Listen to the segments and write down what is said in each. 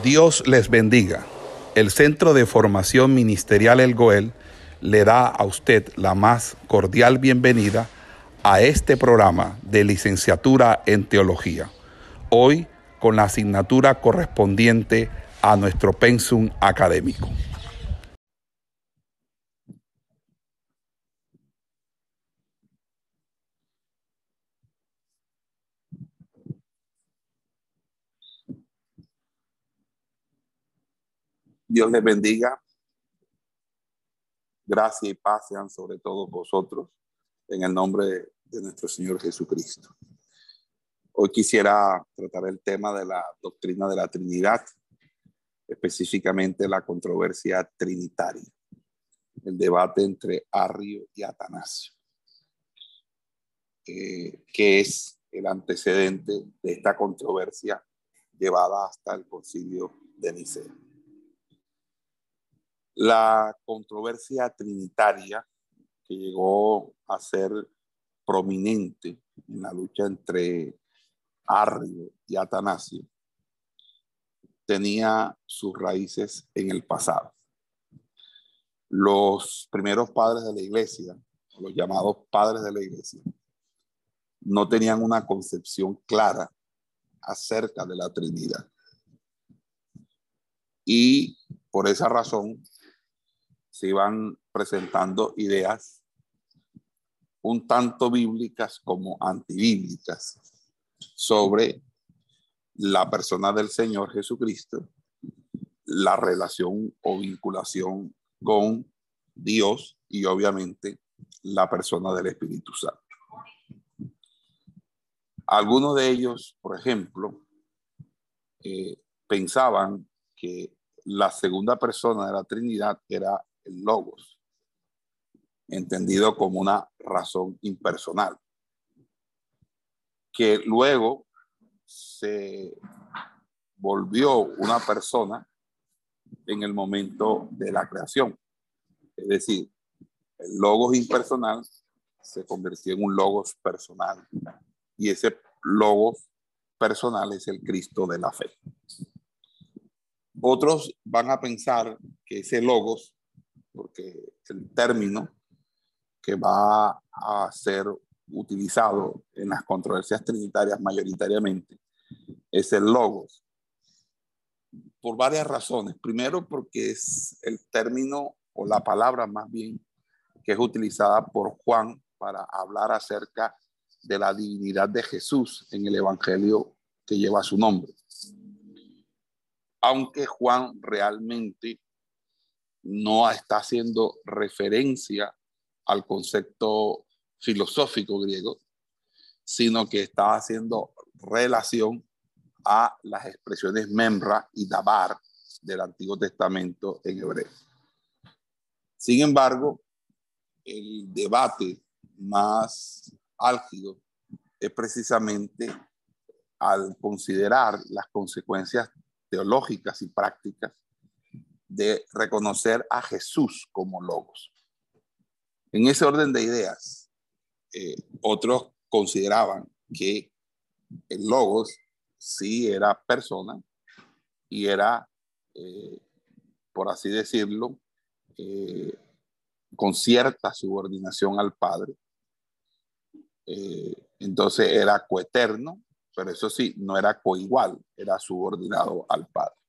Dios les bendiga. El Centro de Formación Ministerial El Goel le da a usted la más cordial bienvenida a este programa de licenciatura en teología. Hoy con la asignatura correspondiente a nuestro pensum académico. Dios les bendiga. Gracia y paz sean sobre todos vosotros en el nombre de nuestro Señor Jesucristo. Hoy quisiera tratar el tema de la doctrina de la Trinidad, específicamente la controversia trinitaria, el debate entre Arrio y Atanasio, que es el antecedente de esta controversia llevada hasta el concilio de Nicea. La controversia trinitaria que llegó a ser prominente en la lucha entre Arrio y Atanasio tenía sus raíces en el pasado. Los primeros padres de la iglesia, los llamados padres de la iglesia, no tenían una concepción clara acerca de la Trinidad. Y por esa razón se iban presentando ideas un tanto bíblicas como antibíblicas sobre la persona del Señor Jesucristo, la relación o vinculación con Dios y obviamente la persona del Espíritu Santo. Algunos de ellos, por ejemplo, eh, pensaban que la segunda persona de la Trinidad era el logos, entendido como una razón impersonal, que luego se volvió una persona en el momento de la creación. Es decir, el logos impersonal se convirtió en un logos personal y ese logos personal es el Cristo de la fe. Otros van a pensar que ese logos porque el término que va a ser utilizado en las controversias trinitarias mayoritariamente es el logos. Por varias razones. Primero, porque es el término o la palabra más bien que es utilizada por Juan para hablar acerca de la divinidad de Jesús en el Evangelio que lleva su nombre. Aunque Juan realmente no está haciendo referencia al concepto filosófico griego, sino que está haciendo relación a las expresiones memra y dabar del Antiguo Testamento en hebreo. Sin embargo, el debate más álgido es precisamente al considerar las consecuencias teológicas y prácticas de reconocer a Jesús como logos. En ese orden de ideas, eh, otros consideraban que el logos sí era persona y era, eh, por así decirlo, eh, con cierta subordinación al Padre. entonces era coeterno, pero eso sí, no era coigual, era subordinado al Padre.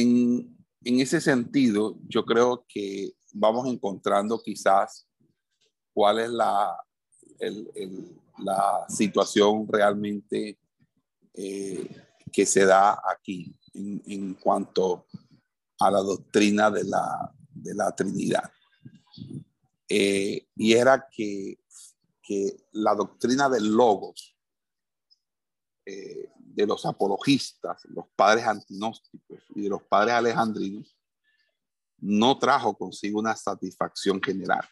En, ese sentido, yo creo que vamos encontrando quizás cuál es la, la situación realmente eh, que se da aquí en, cuanto a la doctrina de la, Trinidad. Eh, y era que, que, la doctrina del logos eh, de los apologistas, los padres antinósticos y de los padres alejandrinos, no trajo consigo una satisfacción general,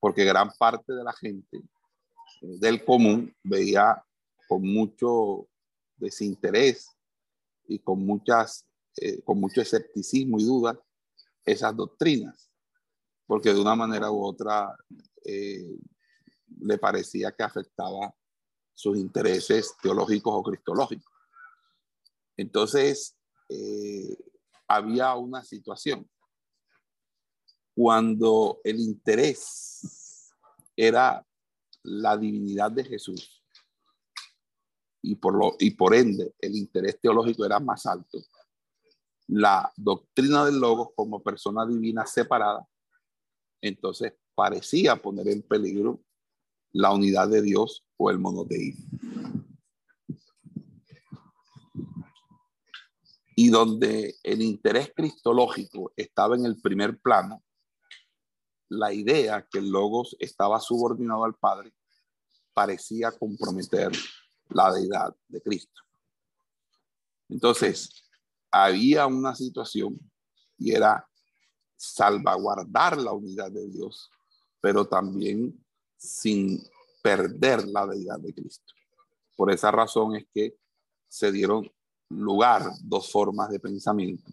porque gran parte de la gente eh, del común veía con mucho desinterés y con, muchas, eh, con mucho escepticismo y duda esas doctrinas, porque de una manera u otra eh, le parecía que afectaba sus intereses teológicos o cristológicos. Entonces, eh, había una situación. Cuando el interés era la divinidad de Jesús y por, lo, y por ende el interés teológico era más alto, la doctrina del Logos como persona divina separada, entonces parecía poner en peligro la unidad de Dios o el monoteísmo. Y donde el interés cristológico estaba en el primer plano, la idea que el Logos estaba subordinado al Padre parecía comprometer la deidad de Cristo. Entonces, había una situación y era salvaguardar la unidad de Dios, pero también sin perder la deidad de Cristo. Por esa razón es que se dieron lugar dos formas de pensamiento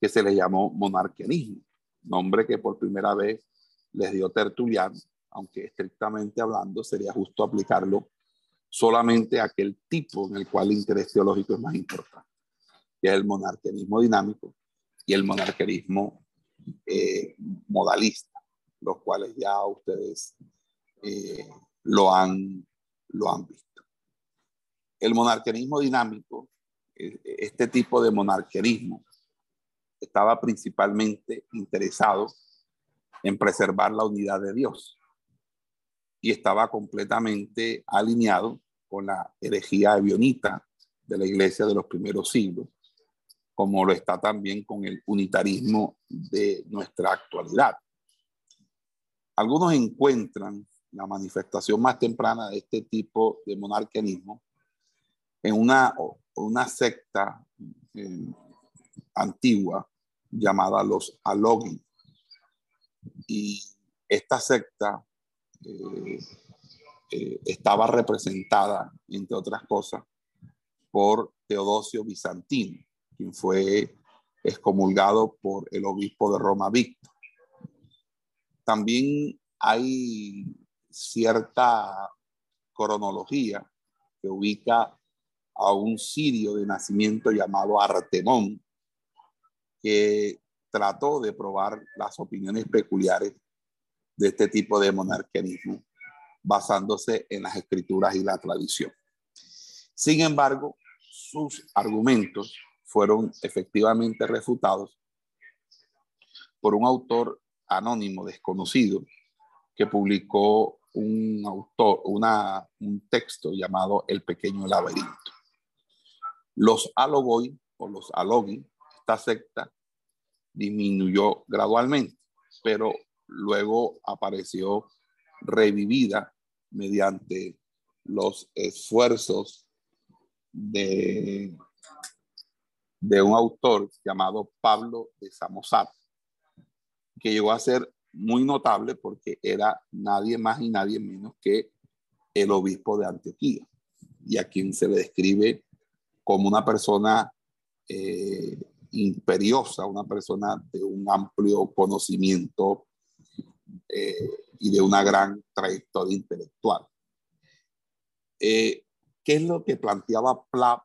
que se le llamó monarquianismo, nombre que por primera vez les dio Tertuliano, aunque estrictamente hablando sería justo aplicarlo solamente a aquel tipo en el cual el interés teológico es más importante que es el monarquerismo dinámico y el monarquerismo eh, modalista, los cuales ya ustedes eh, lo, han, lo han visto. El monarquerismo dinámico, eh, este tipo de monarquerismo, estaba principalmente interesado en preservar la unidad de Dios y estaba completamente alineado con la herejía evionita de la iglesia de los primeros siglos, como lo está también con el unitarismo de nuestra actualidad. Algunos encuentran la manifestación más temprana de este tipo de monarquianismo en una, una secta eh, antigua llamada los Alogi. Y esta secta eh, eh, estaba representada, entre otras cosas, por Teodosio Bizantino quien fue excomulgado por el obispo de Roma, Víctor. También hay cierta cronología que ubica a un sirio de nacimiento llamado Artemón, que trató de probar las opiniones peculiares de este tipo de monarquianismo basándose en las escrituras y la tradición. Sin embargo, sus argumentos fueron efectivamente refutados por un autor anónimo desconocido que publicó un autor, una, un texto llamado El pequeño laberinto. Los alogoi o los alogi, esta secta, disminuyó gradualmente, pero luego apareció revivida mediante los esfuerzos de de un autor llamado Pablo de Samosat, que llegó a ser muy notable porque era nadie más y nadie menos que el obispo de Antioquía, y a quien se le describe como una persona eh, imperiosa, una persona de un amplio conocimiento eh, y de una gran trayectoria intelectual. Eh, ¿Qué es lo que planteaba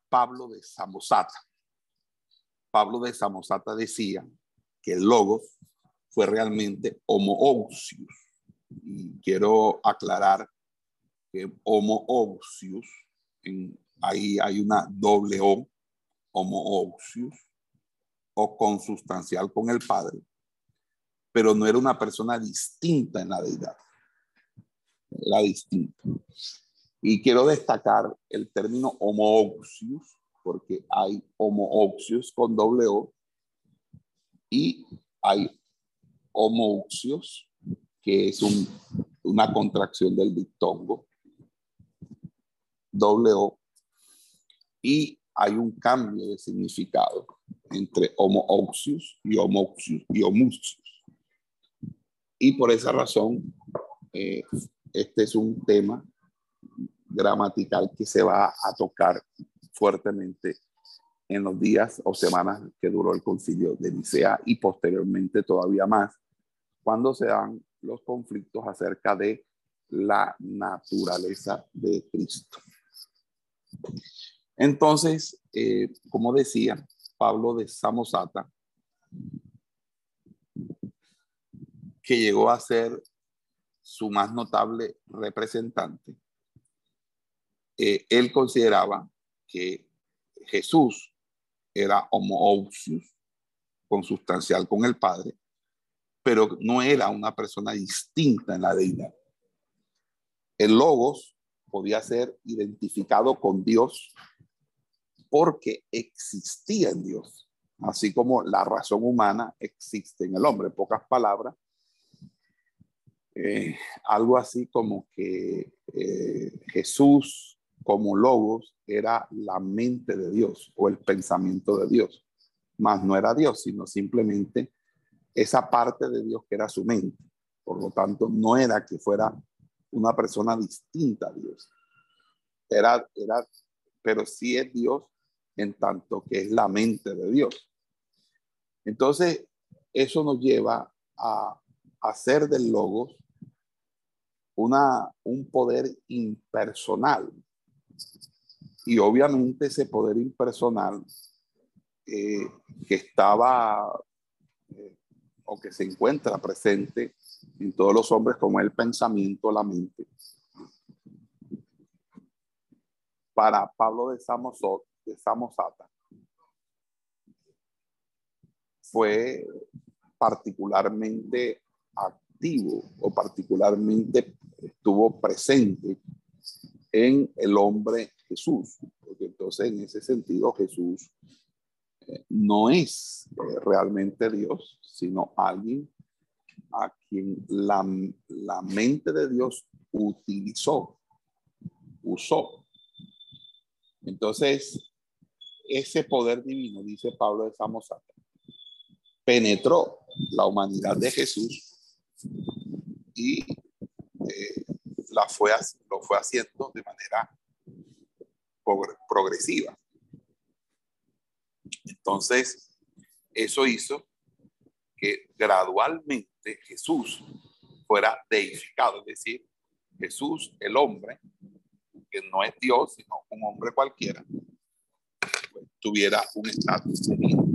Pablo de Samosata? Pablo de Samosata decía que el logos fue realmente homoousius. Y quiero aclarar que homoousius, en, ahí hay una doble O, homoousius, o consustancial con el Padre, pero no era una persona distinta en la deidad. La distinta. Y quiero destacar el término homoousius porque hay homooxios con doble O y hay homouxios, que es una contracción del dictongo, doble O, y hay un cambio de significado entre homooxios y homouxios y. Y por esa razón, eh, este es un tema gramatical que se va a tocar fuertemente en los días o semanas que duró el concilio de Nicea y posteriormente todavía más cuando se dan los conflictos acerca de la naturaleza de Cristo. Entonces, eh, como decía Pablo de Samosata, que llegó a ser su más notable representante, eh, él consideraba que Jesús era homoousius, consustancial con el Padre, pero no era una persona distinta en la deidad. El logos podía ser identificado con Dios porque existía en Dios, así como la razón humana existe en el hombre. En pocas palabras, eh, algo así como que eh, Jesús como logos era la mente de Dios o el pensamiento de Dios, más no era Dios, sino simplemente esa parte de Dios que era su mente. Por lo tanto, no era que fuera una persona distinta a Dios. Era, era, pero sí es Dios en tanto que es la mente de Dios. Entonces, eso nos lleva a hacer del logos una, un poder impersonal. Y obviamente ese poder impersonal eh, que estaba eh, o que se encuentra presente en todos los hombres como el pensamiento, la mente. Para Pablo de, de Samosata fue particularmente activo o particularmente estuvo presente en el hombre Jesús, porque entonces en ese sentido Jesús no es eh, realmente Dios, sino alguien a quien la, la mente de Dios utilizó, usó. Entonces, ese poder divino, dice Pablo de Samosata, penetró la humanidad de Jesús y eh, la fue, lo fue haciendo de manera progresiva. Entonces, eso hizo que gradualmente Jesús fuera deificado, es decir, Jesús, el hombre, que no es Dios, sino un hombre cualquiera, pues, tuviera un estatus divino.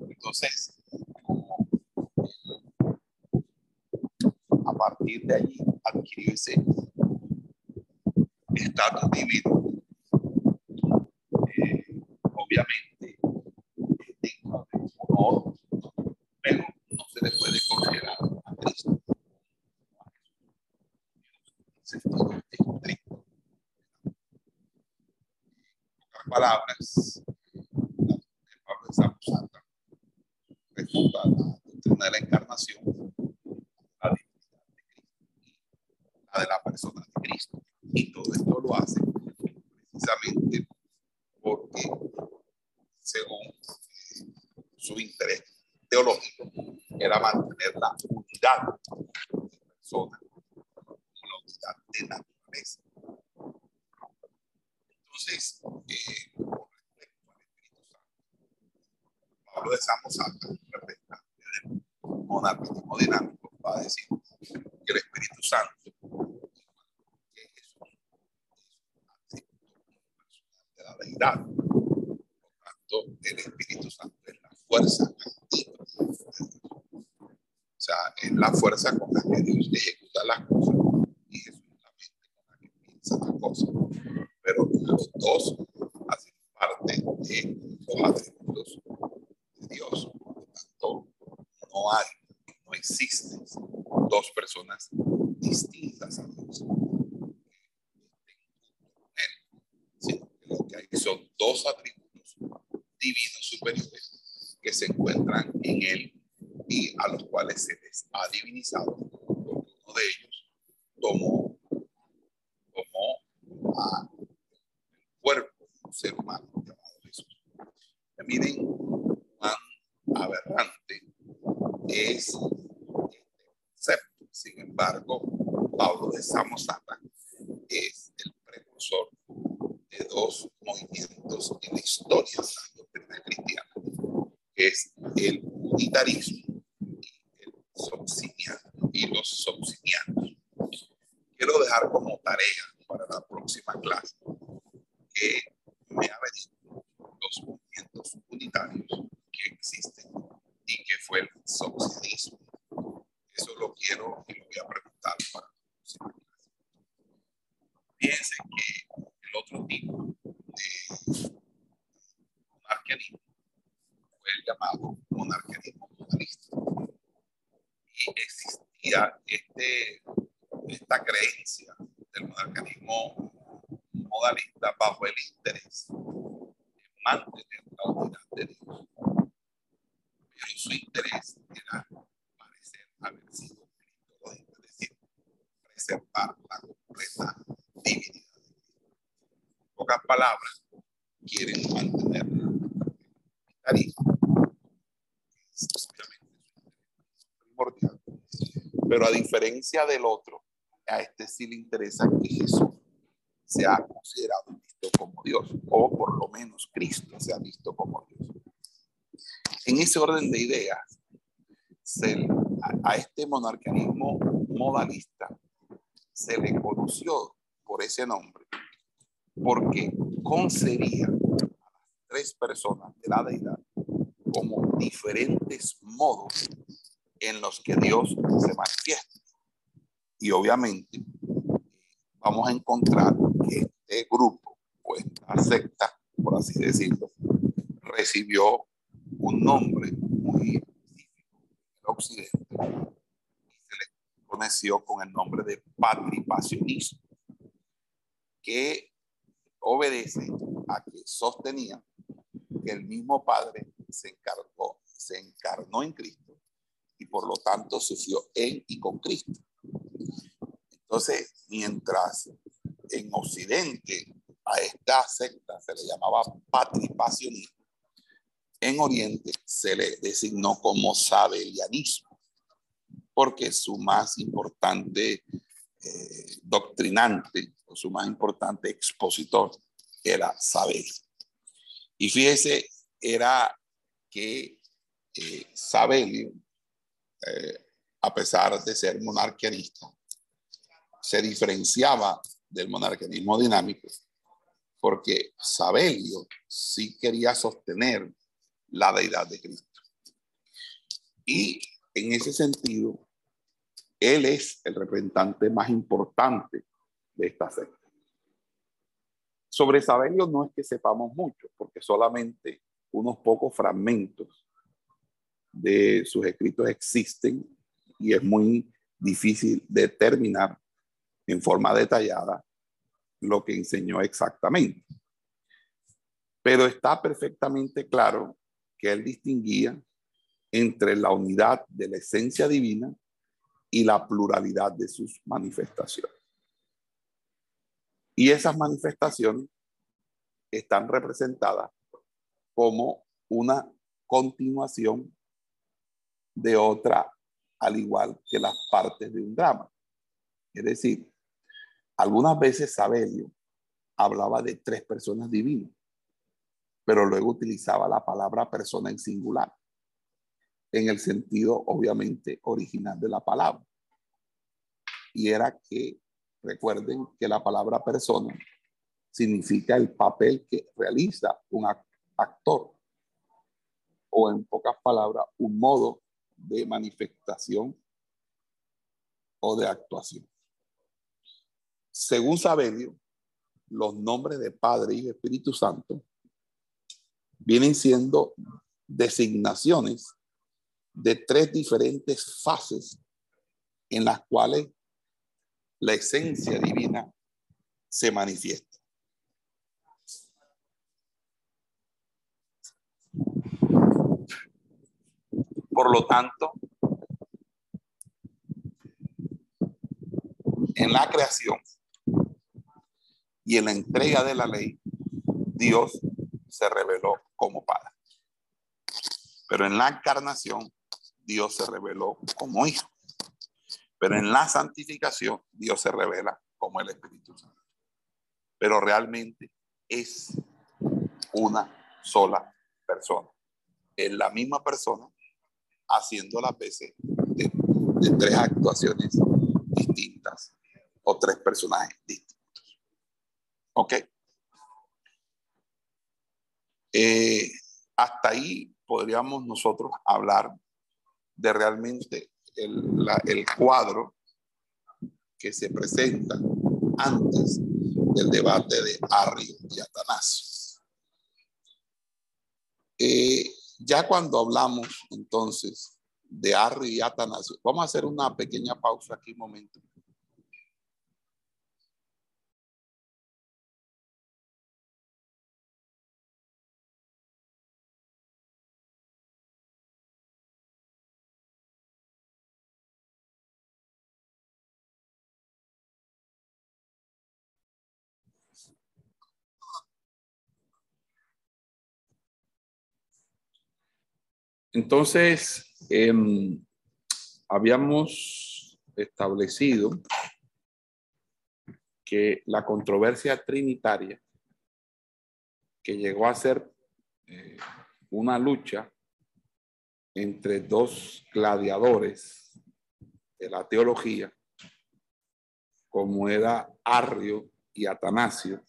Entonces, a partir de allí adquirió ese estatus divino. Eh, obviamente, de honor, pero no se le puede considerar a Cristo. sentido estricto. En otras palabras, Pablo de Santa refuta la doctrina de la encarnación de la persona de Cristo. Y todo esto lo hace precisamente porque, según su interés teológico, era mantener la unidad de persona la unidad de naturaleza. Entonces, eh, con respecto al Espíritu Santo, Pablo de Samosata, representante del monarquismo dinámico, va a decir que el Espíritu Santo deidad. Por tanto, el Espíritu Santo es la fuerza activa. O sea, es la fuerza con la que Dios ejecuta las cosas y es la mente con la que piensa las cosas. Pero los dos hacen parte de los atributos de Dios. Por tanto, no hay, no existen dos personas distintas a Dios. son dos atributos divinos superiores que se encuentran en él y a los cuales se les ha divinizado, uno de ellos tomó, tomó a el cuerpo de un ser humano llamado Jesús. miren cuán aberrante es este concepto. Sin embargo, Pablo de Samosata es el precursor de dos movimientos en la historia de la doctrina cristiana, que es el unitarismo y, el y los socinianos. Quiero dejar como tarea para la próxima clase que Y a este, esta creencia del monarcanismo modalista bajo el interés de mantener la unidad de Dios. Pero su interés era parecer haber sido cristológico, es decir, preservar la completa divinidad. En pocas palabras, quieren mantener el primordial. Pero a diferencia del otro, a este sí le interesa que Jesús sea considerado visto como Dios, o por lo menos Cristo sea visto como Dios. En ese orden de ideas, a, este monarcanismo modalista se le conoció por ese nombre, porque concebía a las tres personas de la deidad como diferentes modos en los que Dios se manifiesta. Y obviamente vamos a encontrar que este grupo o esta secta, por así decirlo, recibió un nombre muy específico en occidente y se le conoció con el nombre de patripacionismo, que obedece a que sostenía que el mismo Padre se encargó, se encarnó en Cristo y por lo tanto sufrió en y con Cristo. Entonces, mientras en Occidente a esta secta se le llamaba patripacionismo, en Oriente se le designó como sabelianismo, porque su más importante eh, doctrinante o su más importante expositor era Sabel. Y fíjese, era que eh, Sabelio, eh, a pesar de ser monarquianista, se diferenciaba del monarquianismo dinámico porque Sabelio sí quería sostener la deidad de Cristo. Y en ese sentido, él es el representante más importante de esta secta. Sobre Sabelio no es que sepamos mucho, porque solamente unos pocos fragmentos de sus escritos existen y es muy difícil determinar en forma detallada lo que enseñó exactamente. Pero está perfectamente claro que él distinguía entre la unidad de la esencia divina y la pluralidad de sus manifestaciones. Y esas manifestaciones están representadas como una continuación de otra, al igual que las partes de un drama. Es decir, algunas veces Sabelio hablaba de tres personas divinas, pero luego utilizaba la palabra persona en singular, en el sentido obviamente original de la palabra. Y era que, recuerden que la palabra persona significa el papel que realiza un actor, o en pocas palabras, un modo de manifestación o de actuación. Según Sabelio, los nombres de Padre y Espíritu Santo vienen siendo designaciones de tres diferentes fases en las cuales la esencia divina se manifiesta. Por lo tanto, en la creación y en la entrega de la ley, Dios se reveló como Padre. Pero en la encarnación, Dios se reveló como Hijo. Pero en la santificación, Dios se revela como el Espíritu Santo. Pero realmente es una sola persona. Es la misma persona haciendo las veces de, tres actuaciones distintas o tres personajes distintos. Ok. Eh, hasta ahí podríamos nosotros hablar de realmente el, el cuadro que se presenta antes del debate de Arrio y Atanasio. Eh, ya cuando hablamos entonces de Arri y Atanasio. Vamos a hacer una pequeña pausa aquí un momento. Entonces, em, habíamos establecido que la controversia trinitaria, que llegó a ser eh, una lucha entre dos gladiadores de la teología, como era Arrio y Atanasio,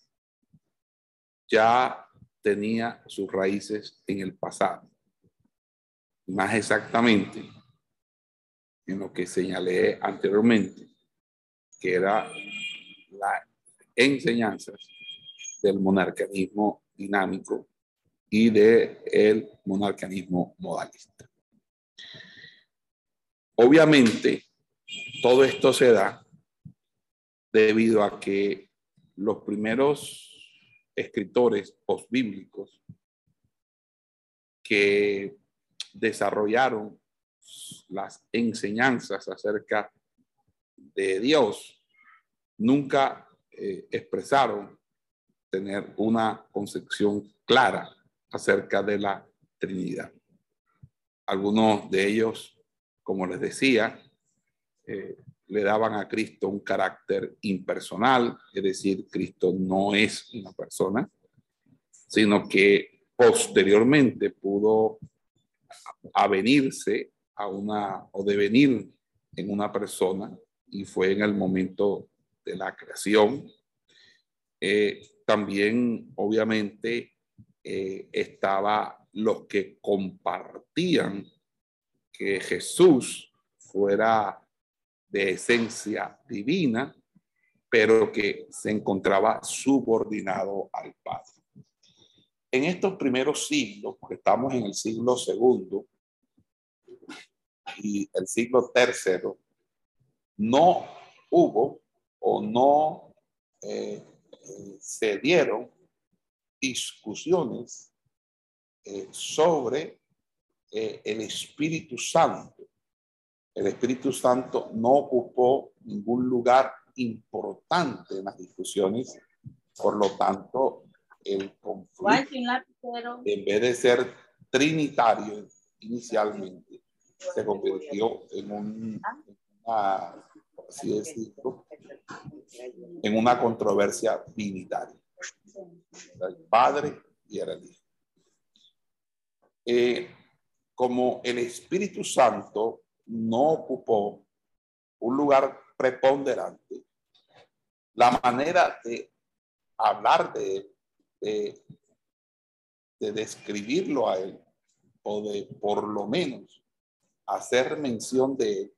ya tenía sus raíces en el pasado más exactamente en lo que señalé anteriormente, que era las enseñanzas del monarcanismo dinámico y del el monarcanismo modalista. Obviamente, todo esto se da debido a que los primeros escritores postbíblicos que desarrollaron las enseñanzas acerca de Dios, nunca eh, expresaron tener una concepción clara acerca de la Trinidad. Algunos de ellos, como les decía, eh, le daban a Cristo un carácter impersonal, es decir, Cristo no es una persona, sino que posteriormente pudo a venirse a una o devenir en una persona y fue en el momento de la creación. Eh, también, obviamente, eh, estaba los que compartían que Jesús fuera de esencia divina, pero que se encontraba subordinado al Padre. En estos primeros siglos, porque estamos en el siglo segundo y el siglo tercero, no hubo o no eh, eh, se dieron discusiones eh, sobre el Espíritu Santo. El Espíritu Santo no ocupó ningún lugar importante en las discusiones, por lo tanto, el conflicto, en vez de ser trinitario inicialmente, se convirtió en un, una, así decirlo, en una controversia binitaria. El Padre y el Hijo. Eh, como el Espíritu Santo no ocupó un lugar preponderante, la manera de hablar de él de, describirlo a él o de por lo menos hacer mención de él,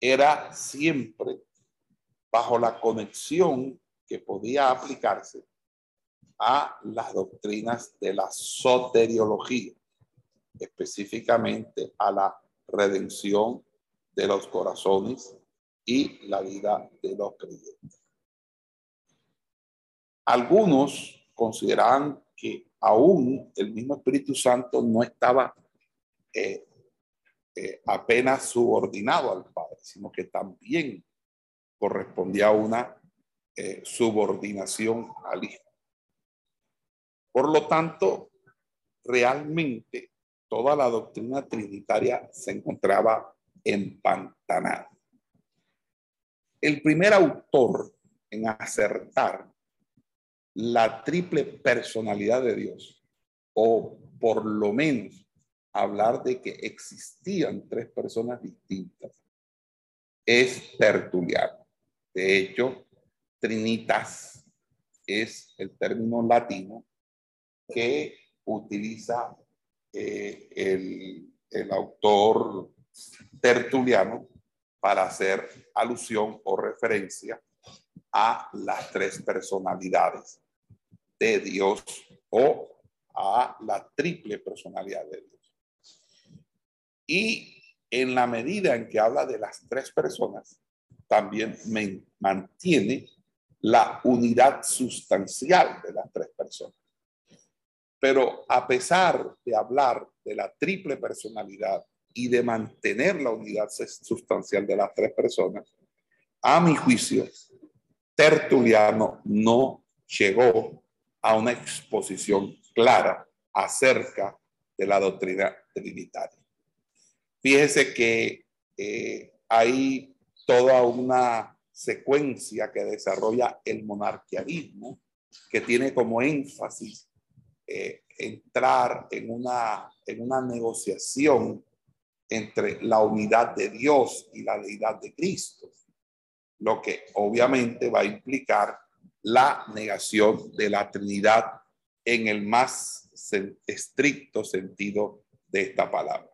era siempre bajo la conexión que podía aplicarse a las doctrinas de la soteriología, específicamente a la redención de los corazones y la vida de los creyentes. Algunos consideraban que aún el mismo Espíritu Santo no estaba eh, eh, apenas subordinado al Padre, sino que también correspondía a una eh, subordinación al Hijo. Por lo tanto, realmente toda la doctrina trinitaria se encontraba empantanada. El primer autor en acertar la triple personalidad de Dios, o por lo menos hablar de que existían tres personas distintas, es Tertuliano. De hecho, Trinitas es el término latino que utiliza eh, el, el autor Tertuliano para hacer alusión o referencia a las tres personalidades de Dios o a la triple personalidad de Dios. Y en la medida en que habla de las tres personas, también mantiene la unidad sustancial de las tres personas. Pero a pesar de hablar de la triple personalidad y de mantener la unidad sustancial de las tres personas, a mi juicio, Tertuliano no llegó a una exposición clara acerca de la doctrina trinitaria. Fíjese que eh, hay toda una secuencia que desarrolla el monarquianismo que tiene como énfasis eh, entrar en una, en una negociación entre la unidad de Dios y la deidad de Cristo, lo que obviamente va a implicar la negación de la Trinidad en el más estricto sentido de esta palabra.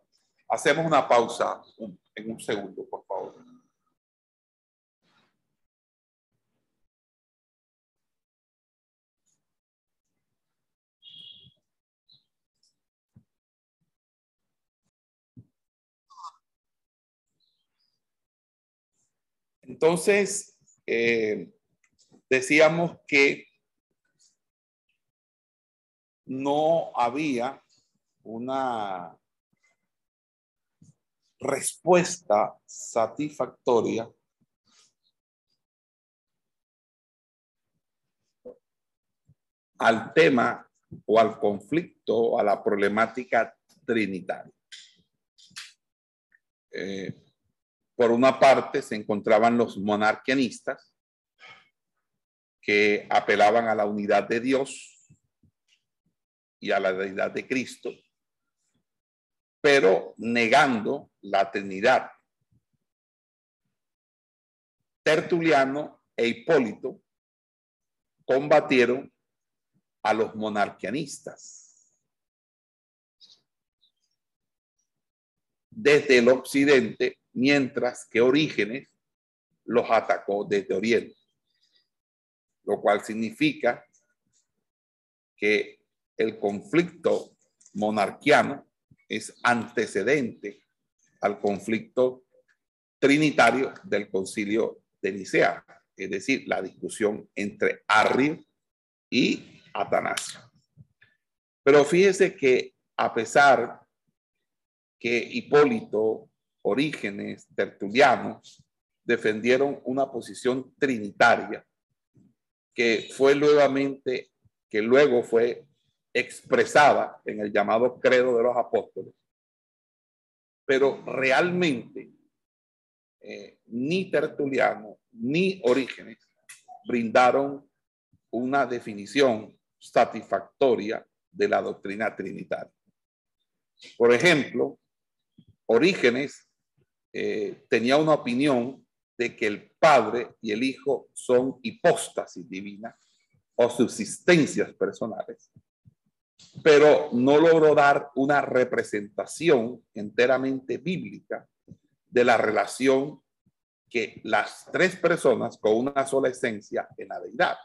Hacemos una pausa en un segundo, por favor. Entonces, eh, decíamos que no había una respuesta satisfactoria al tema o al conflicto a la problemática trinitaria. Eh, por una parte se encontraban los monarquianistas que apelaban a la unidad de Dios y a la deidad de Cristo, pero negando la Trinidad. Tertuliano e Hipólito combatieron a los monarquianistas. Desde el occidente mientras que Orígenes los atacó desde Oriente, lo cual significa que el conflicto monarquiano es antecedente al conflicto trinitario del concilio de Nicea, es decir, la discusión entre Arrio y Atanasio. Pero fíjese que a pesar que Hipólito Orígenes, Tertulianos, defendieron una posición trinitaria que fue nuevamente, que luego fue expresada en el llamado credo de los apóstoles. Pero realmente eh, ni Tertuliano ni Orígenes brindaron una definición satisfactoria de la doctrina trinitaria. Por ejemplo, Orígenes eh, tenía una opinión de que el Padre y el Hijo son hipóstasis divinas o subsistencias personales, pero no logró dar una representación enteramente bíblica de la relación que las tres personas con una sola esencia en la deidad.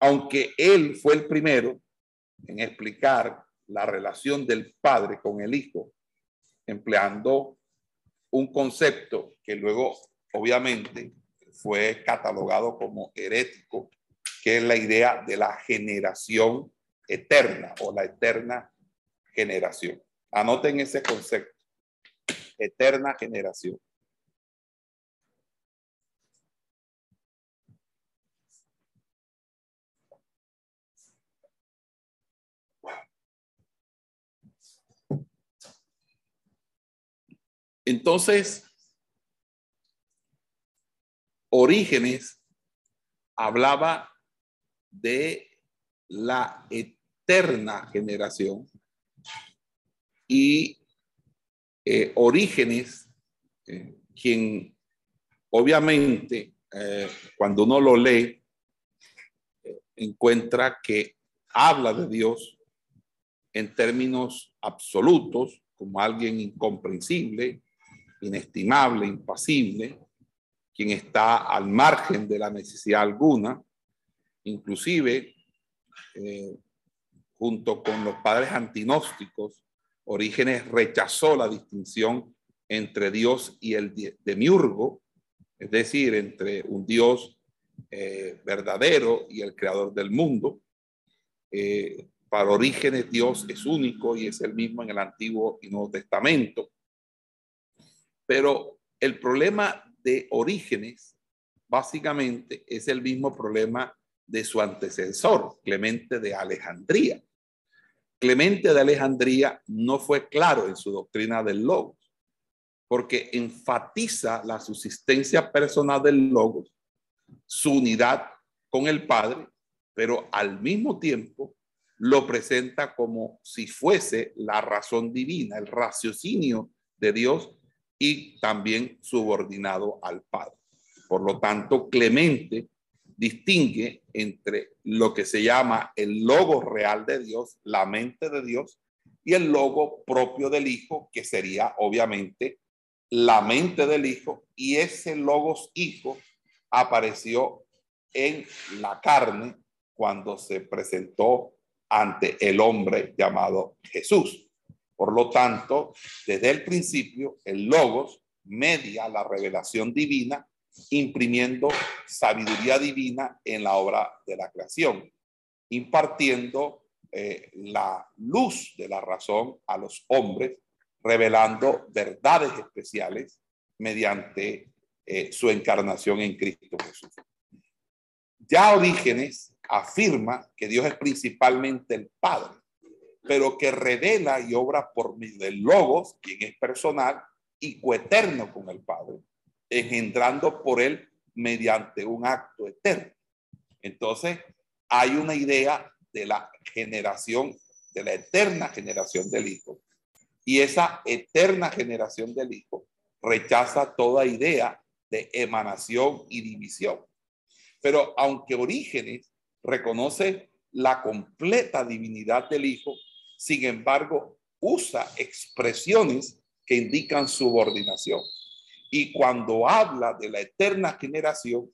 Aunque él fue el primero en explicar la relación del Padre con el Hijo empleando un concepto que luego obviamente fue catalogado como herético, que es la idea de la generación eterna o la eterna generación. Anoten ese concepto, eterna generación. Entonces, Orígenes hablaba de la eterna generación y eh, Orígenes, eh, quien obviamente eh, cuando uno lo lee, encuentra que habla de Dios en términos absolutos, como alguien incomprensible, inestimable, impasible, quien está al margen de la necesidad alguna, inclusive eh, junto con los padres antinósticos, Orígenes rechazó la distinción entre Dios y el demiurgo, es decir, entre un Dios eh, verdadero y el creador del mundo. Eh, para Orígenes Dios es único y es el mismo en el Antiguo y Nuevo Testamento. Pero el problema de Orígenes básicamente es el mismo problema de su antecesor, Clemente de Alejandría. Clemente de Alejandría no fue claro en su doctrina del logos, porque enfatiza la subsistencia personal del logos, su unidad con el Padre, pero al mismo tiempo lo presenta como si fuese la razón divina, el raciocinio de Dios y también subordinado al Padre. Por lo tanto, Clemente distingue entre lo que se llama el logo real de Dios, la mente de Dios, y el logo propio del Hijo, que sería obviamente la mente del Hijo, y ese logos Hijo apareció en la carne cuando se presentó ante el hombre llamado Jesús. Por lo tanto, desde el principio, el logos media la revelación divina imprimiendo sabiduría divina en la obra de la creación, impartiendo eh, la luz de la razón a los hombres, revelando verdades especiales mediante eh, su encarnación en Cristo Jesús. Ya Orígenes afirma que Dios es principalmente el Padre, pero que revela y obra por medio del Logos, quien es personal y coeterno con el Padre, engendrando por él mediante un acto eterno. Entonces, hay una idea de la generación, de la eterna generación del Hijo. Y esa eterna generación del Hijo rechaza toda idea de emanación y división. Pero aunque Orígenes reconoce la completa divinidad del Hijo, sin embargo, usa expresiones que indican subordinación. Y cuando habla de la eterna generación,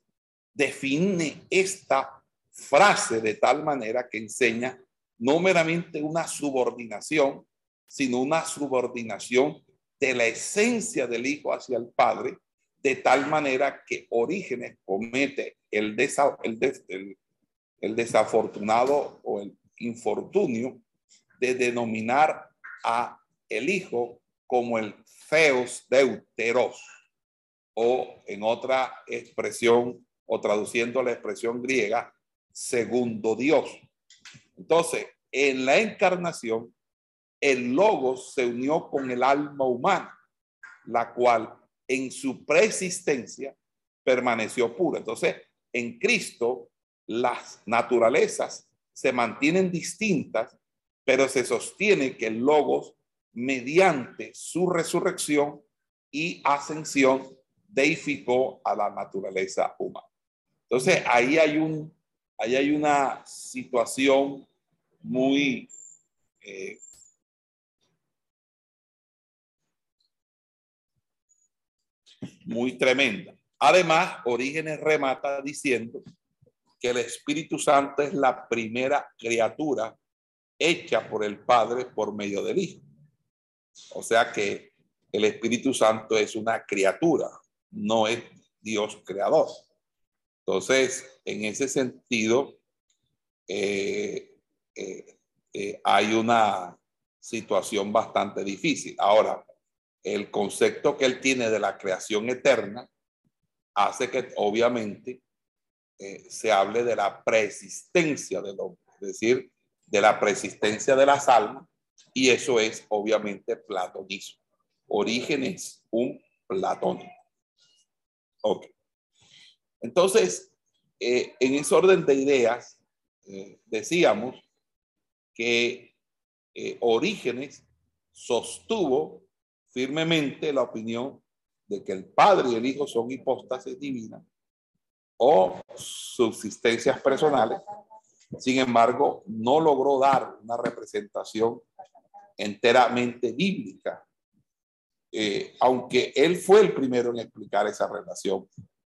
define esta frase de tal manera que enseña no meramente una subordinación, sino una subordinación de la esencia del Hijo hacia el Padre, de tal manera que Orígenes comete el, desafortunado o el infortunio de denominar a el Hijo como el Theos Deuteros o en otra expresión o traduciendo la expresión griega, segundo Dios. Entonces, en la encarnación, el logos se unió con el alma humana, la cual en su preexistencia permaneció pura. Entonces, en Cristo, las naturalezas se mantienen distintas, pero se sostiene que el logos, mediante su resurrección y ascensión, deificó a la naturaleza humana. Entonces, ahí hay, un, ahí hay una situación muy... Eh, muy tremenda. Además, Orígenes remata diciendo que el Espíritu Santo es la primera criatura hecha por el Padre por medio del Hijo. O sea que el Espíritu Santo es una criatura, no es Dios creador. Entonces, en ese sentido, eh, eh, eh, hay una situación bastante difícil. Ahora, el concepto que él tiene de la creación eterna hace que obviamente se hable de la preexistencia del hombre, es decir, de la preexistencia de las almas, y eso es obviamente platonismo. Origen es un platónico. Ok. Entonces, eh, en ese orden de ideas, eh, decíamos que eh, Orígenes sostuvo firmemente la opinión de que el Padre y el Hijo son hipóstasis divinas o subsistencias personales. Sin embargo, no logró dar una representación enteramente bíblica eh, aunque él fue el primero en explicar esa relación,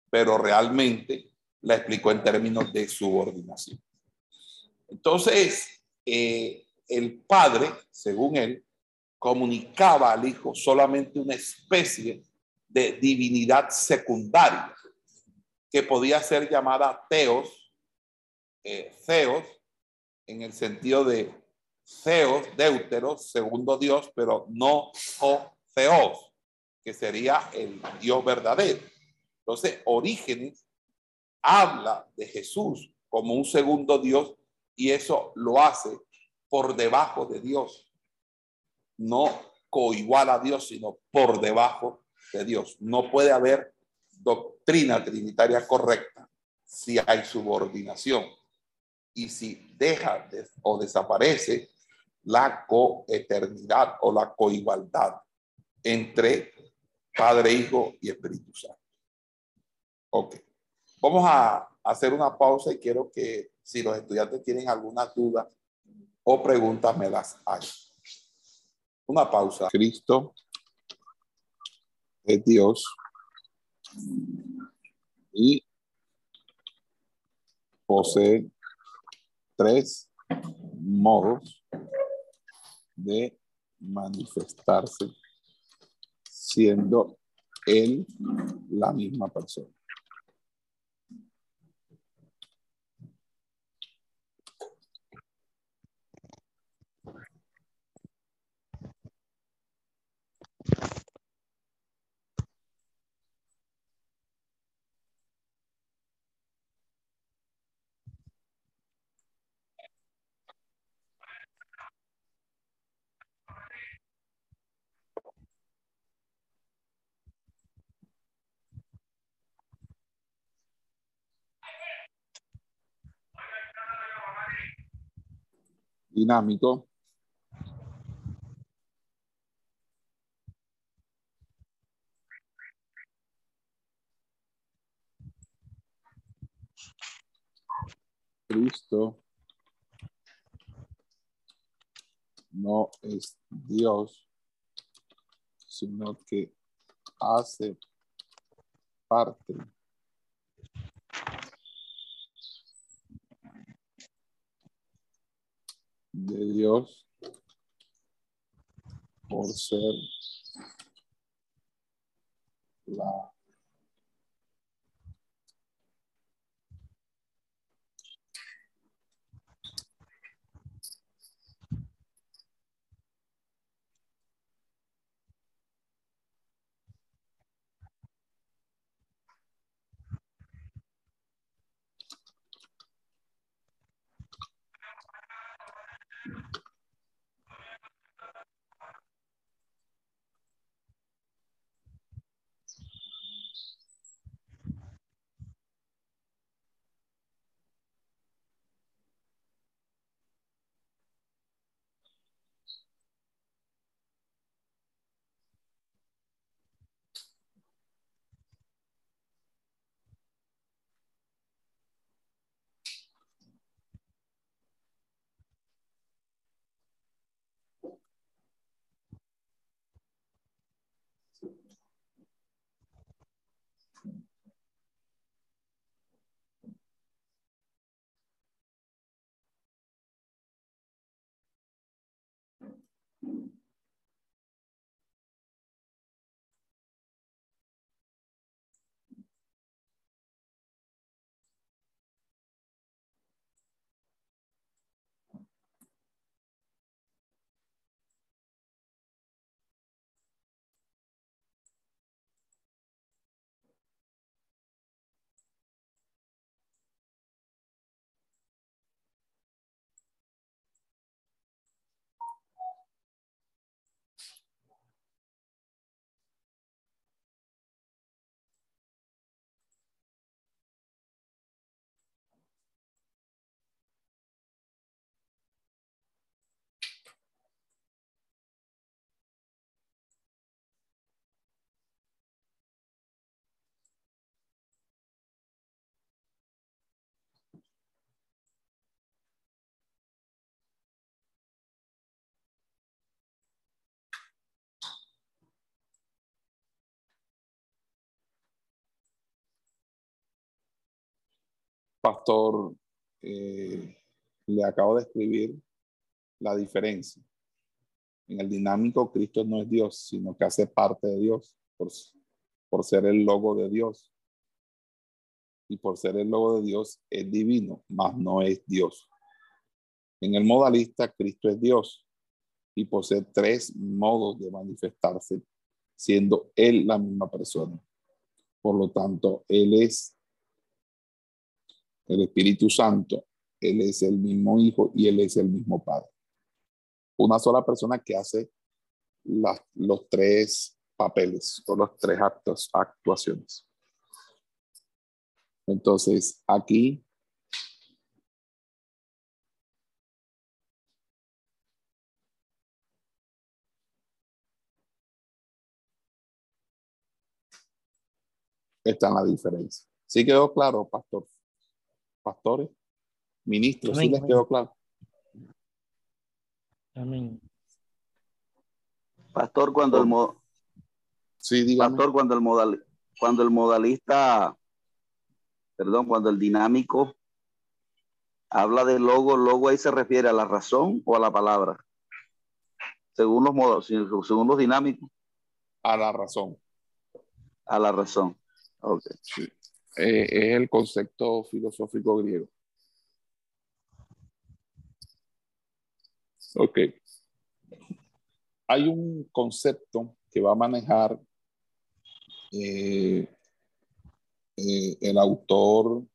pero realmente la explicó en términos de subordinación. Entonces, eh, el padre, según él, comunicaba al Hijo solamente una especie de divinidad secundaria que podía ser llamada teos, eh, theos, en el sentido de theos, deuteros, segundo Dios, pero no o theos, que sería el Dios verdadero. Entonces, Orígenes habla de Jesús como un segundo Dios y eso lo hace por debajo de Dios no coigual a Dios, sino por debajo de Dios. No puede haber doctrina trinitaria correcta si hay subordinación y si deja o desaparece la coeternidad o la coigualdad entre Padre, Hijo y Espíritu Santo. Ok, vamos a hacer una pausa y quiero que si los estudiantes tienen alguna duda o preguntas me las hagan. Una pausa. Cristo es Dios y posee tres modos de manifestarse siendo él la misma persona. Dinámico. Cristo no es Dios, sino que hace parte de Dios por ser la pastor eh, le acabo de escribir la diferencia En el dinámico, Cristo no es Dios, sino que hace parte de Dios por, por ser el logo de Dios. Y por ser el logo de Dios es divino, mas no es Dios. En el modalista, Cristo es Dios y posee tres modos de manifestarse, siendo Él la misma persona. Por lo tanto, Él es el Espíritu Santo, Él es el mismo Hijo y Él es el mismo Padre. Una sola persona que hace los tres papeles o los tres actos, actuaciones. Entonces, aquí está la diferencia. ¿Sí quedó claro, pastor? Pastores, ministros, ¿sí les quedó claro? Amén. Pastor, cuando el sí, Pastor, cuando el modal cuando el modalista, perdón, cuando el dinámico habla de logo, logo ahí se refiere a la razón o a la palabra. Según los modos, según los dinámicos. A la razón. A la razón. Eh, es el concepto filosófico griego. Ok. Hay un concepto que va a manejar eh, eh, el autor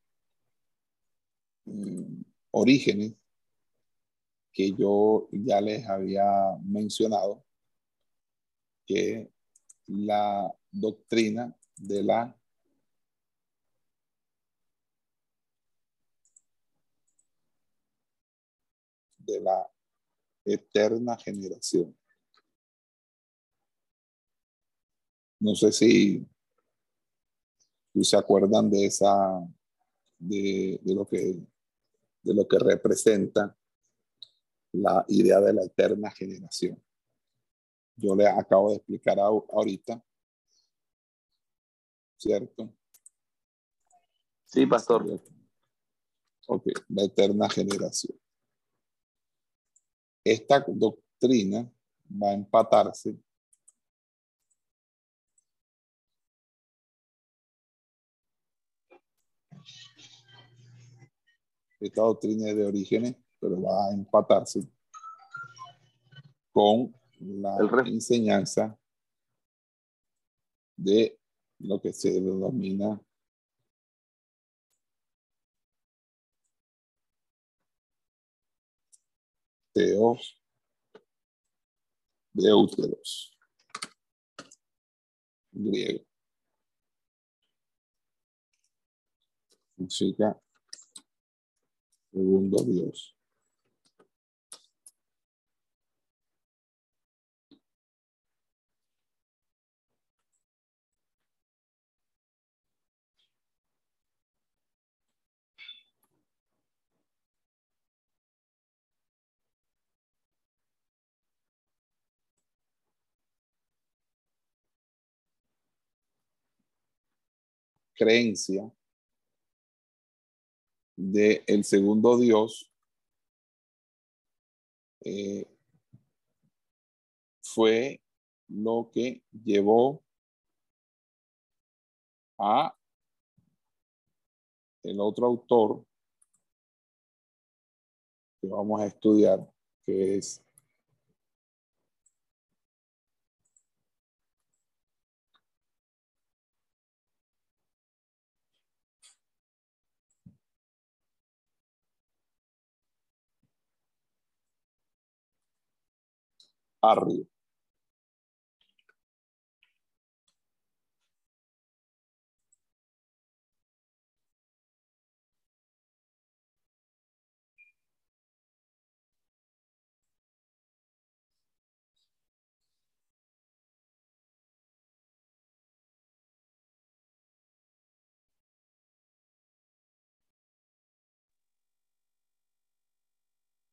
Orígenes, que yo ya les había mencionado, que la doctrina de la de la eterna generación. No sé si, se acuerdan de esa, de, lo que, de lo que representa la idea de la eterna generación. Yo le acabo de explicar ahorita, ¿cierto? Sí, pastor. Ok, la eterna generación esta doctrina va a empatarse esta doctrina es de orígenes, pero va a empatarse con la enseñanza de lo que se denomina teos úteros. Griego. Significa segundo Dios. Creencia de el segundo Dios eh, fue lo que llevó a el otro autor que vamos a estudiar, que es arriba.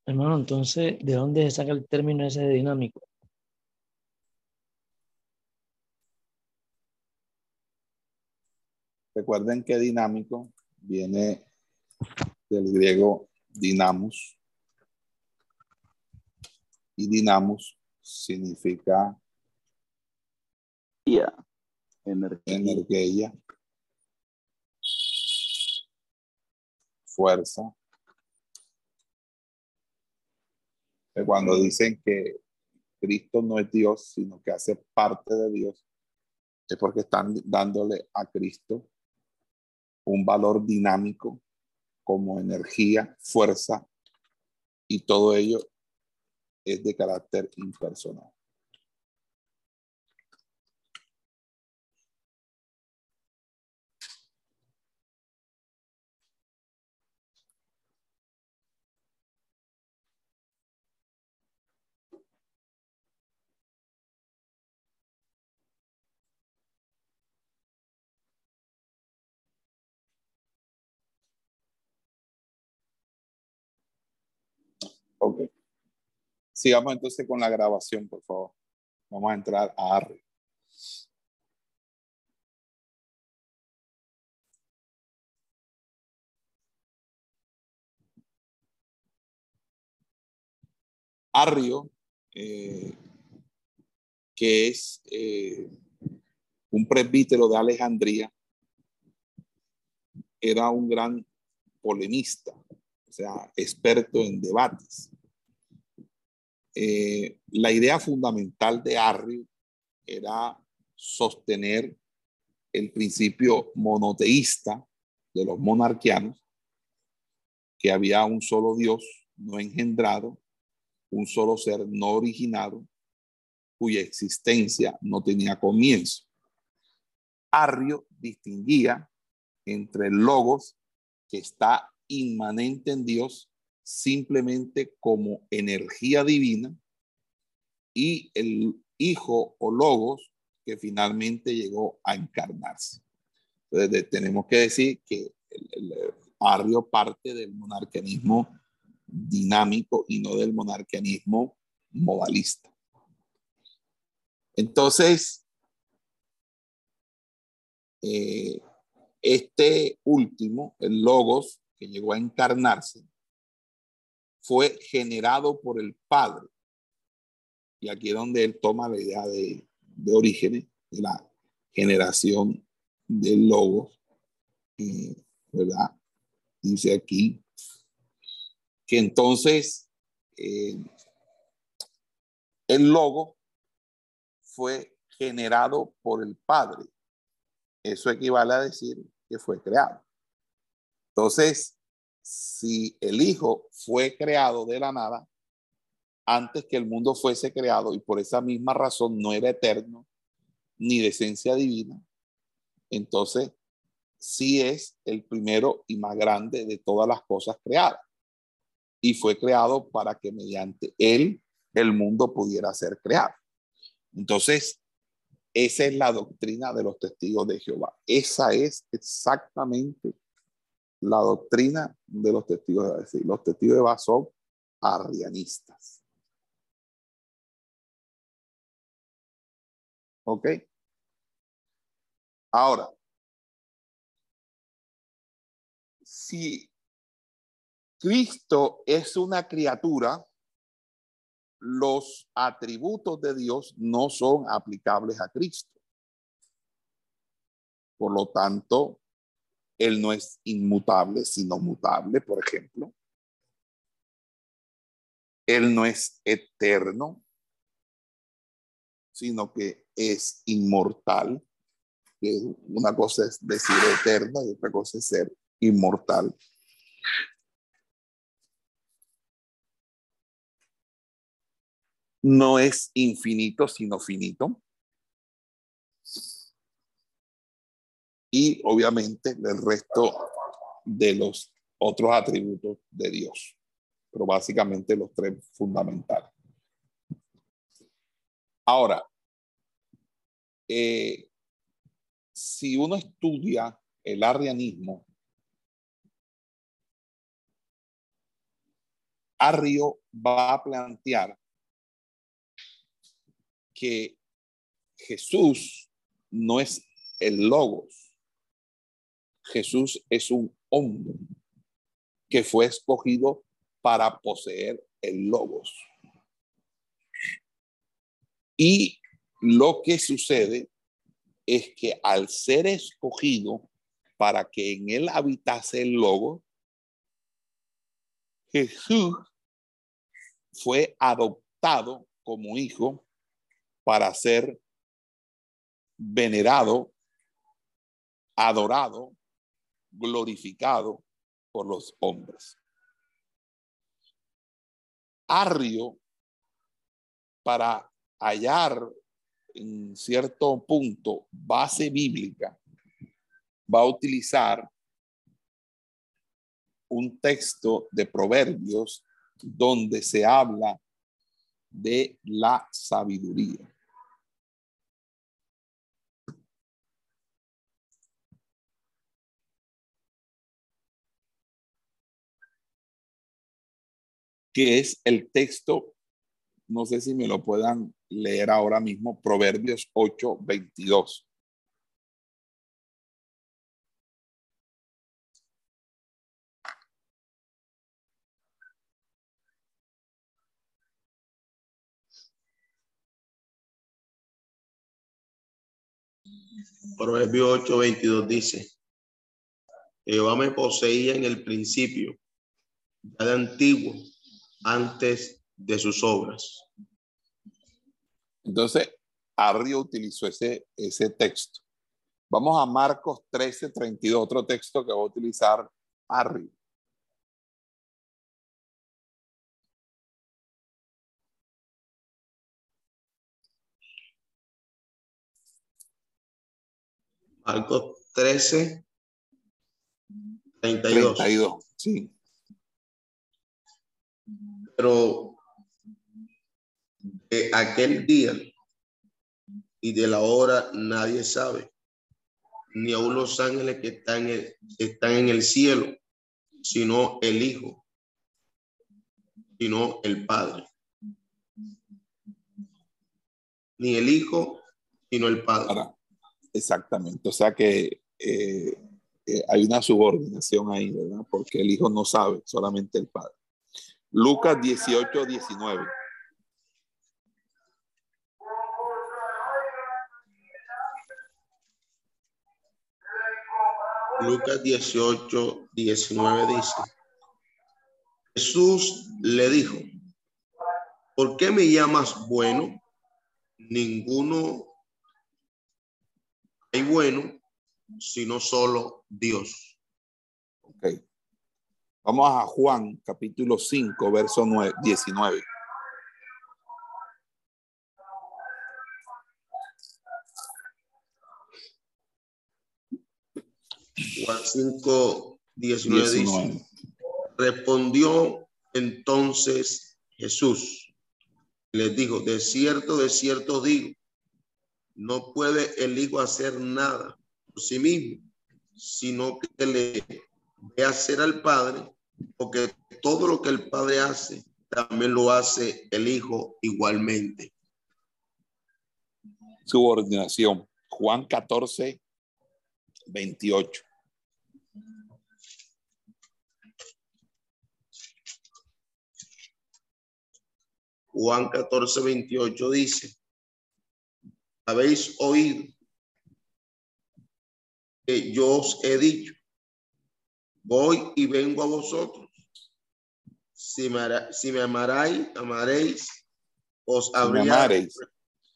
Hermano, entonces, ¿de dónde se saca el término ese de dinámico? Recuerden que dinámico viene del griego dinamos. Y dinamos significa. Energía. energía, fuerza. Que Cuando dicen que Cristo no es Dios, sino que hace parte de Dios, es porque están dándole a Cristo un valor dinámico como energía, fuerza, y todo ello es de carácter impersonal. Sigamos entonces con la grabación, por favor. Vamos a entrar a Arri. Arrio, eh, que es eh, un presbítero de Alejandría, era un gran polemista, o sea, experto en debates. Eh, la idea fundamental de Arrio era sostener el principio monoteísta de los monarquianos, que había un solo Dios no engendrado, un solo ser no originado, cuya existencia no tenía comienzo. Arrio distinguía entre el logos que está inmanente en Dios simplemente como energía divina y el hijo o logos que finalmente llegó a encarnarse. Entonces tenemos que decir que el, el parte del monarquianismo dinámico y no del monarquianismo modalista. Entonces, eh, este último, el logos que llegó a encarnarse, fue generado por el Padre. Y aquí es donde él toma la idea de, de orígenes, de la generación del logos, eh, ¿verdad? Dice aquí que entonces eh, el logo fue generado por el Padre. Eso equivale a decir que fue creado. Entonces, si el Hijo fue creado de la nada, antes que el mundo fuese creado y por esa misma razón no era eterno ni de esencia divina, entonces sí es el primero y más grande de todas las cosas creadas. Y fue creado para que mediante él el mundo pudiera ser creado. Entonces, esa es la doctrina de los testigos de Jehová. Esa es exactamente la doctrina de los testigos de Jehová. Los testigos de Jehová son arrianistas. ¿Ok? Ahora, si Cristo es una criatura, los atributos de Dios no son aplicables a Cristo. Por lo tanto, Él no es inmutable, sino mutable, por ejemplo. Él no es eterno, sino que es inmortal. Una cosa es decir eterno y otra cosa es ser inmortal. no es infinito, sino finito. Y obviamente el resto de los otros atributos de Dios, pero básicamente los tres fundamentales. Ahora, eh, si uno estudia el arrianismo, Arrio va a plantear que Jesús no es el logos. Jesús es un hombre que fue escogido para poseer el logos. Y lo que sucede es que al ser escogido para que en él habitase el logo, Jesús fue adoptado como hijo para ser venerado, adorado, glorificado por los hombres. Arrio, para hallar en cierto punto base bíblica, va a utilizar un texto de proverbios donde se habla de la sabiduría. Que es el texto, no sé si me lo puedan leer ahora mismo, Proverbios 8, 22. Proverbio 8, 22 dice, Jehová me poseía en el principio, ya de antiguo, antes de sus obras. Entonces, Arrio utilizó ese, ese texto. Vamos a Marcos 13, 32, otro texto que va a utilizar Arrio. Marcos 13, 32. 32, sí. Pero de aquel día y de la hora nadie sabe, ni aun los ángeles que están en, están en el cielo, sino el Hijo, sino el Padre. Ni el Hijo, sino el Padre. Exactamente. O sea que eh, eh, hay una subordinación ahí, ¿verdad? Porque el Hijo no sabe, solamente el Padre. Lucas 18, 19. Lucas 18, 19 dice, Jesús le dijo, ¿por qué me llamas bueno? Ninguno hay bueno, sino solo Dios. Vamos a Juan, capítulo 5, verso 9, 19. Juan 5, 19 dice, 19. respondió entonces Jesús, les dijo, de cierto, de cierto digo, no puede el Hijo hacer nada por sí mismo, sino que le ve hacer al Padre, porque todo lo que el Padre hace, también lo hace el Hijo igualmente. Subordinación. Juan 14, 28. Juan 14, 28 dice, habéis oído que yo os he dicho, voy y vengo a vosotros. Si me, si me amaráis, amaréis, os Si me habría, amareis,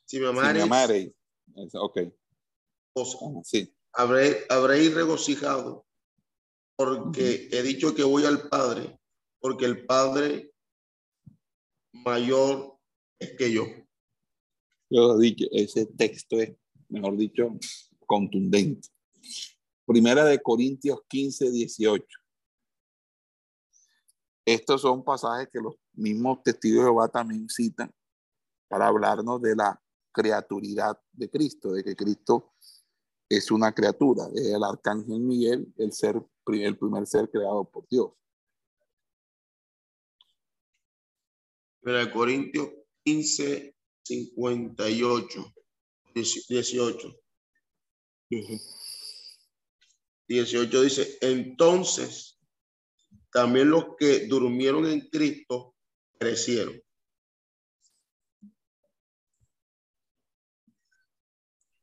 si me si me amaréis, Ok, os Ah, sí. habré- habréis regocijado, porque he dicho que voy al Padre, porque el Padre mayor es que yo. Yo he dicho, ese texto es, mejor dicho, contundente. Primera de Corintios 15, 18. Estos son pasajes que los mismos testigos de Jehová también citan para hablarnos de la criaturidad de Cristo, de que Cristo es una criatura, es el arcángel Miguel, el ser, el primer ser creado por Dios. Primera de Corintios 15, 58, 18. 18 dice, entonces también los que durmieron en Cristo crecieron.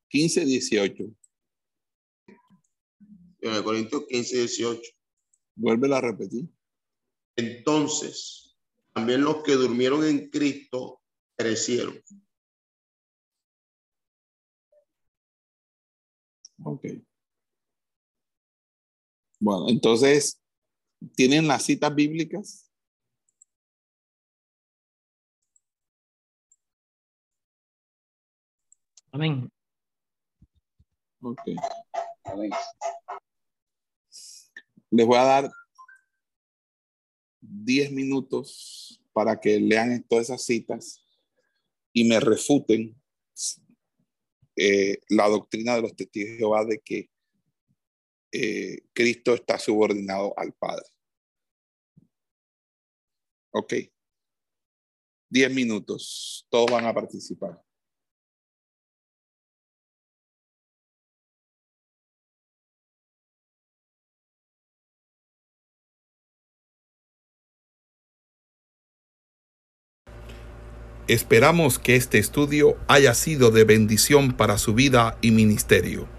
15, 18. En Corintios 15, 18. Vuelve a repetir. Entonces, también los que durmieron en Cristo perecieron. Ok. Bueno, entonces, ¿tienen las citas bíblicas? Amén. Ok. Amén. Les voy a dar 10 minutos para que lean todas esas citas y me refuten eh, la doctrina de los testigos de Jehová de que eh, Cristo está subordinado al Padre. Ok. 10 minutos. Todos van a participar. Esperamos que este estudio haya sido de bendición para su vida y ministerio.